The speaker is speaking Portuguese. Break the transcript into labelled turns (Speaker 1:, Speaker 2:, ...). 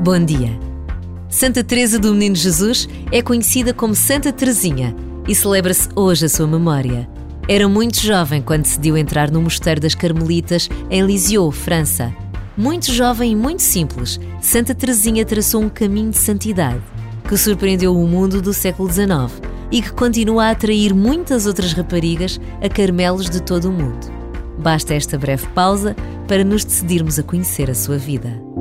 Speaker 1: Bom dia. Santa Teresa do Menino Jesus é conhecida como Santa Teresinha e celebra-se hoje a sua memória. Era muito jovem quando decidiu entrar no Mosteiro das Carmelitas em Lisieux, França. Muito jovem e muito simples, Santa Teresinha traçou um caminho de santidade que surpreendeu o mundo do século XIX e que continua a atrair muitas outras raparigas a carmelos de todo o mundo. Basta esta breve pausa para nos decidirmos a conhecer a sua vida.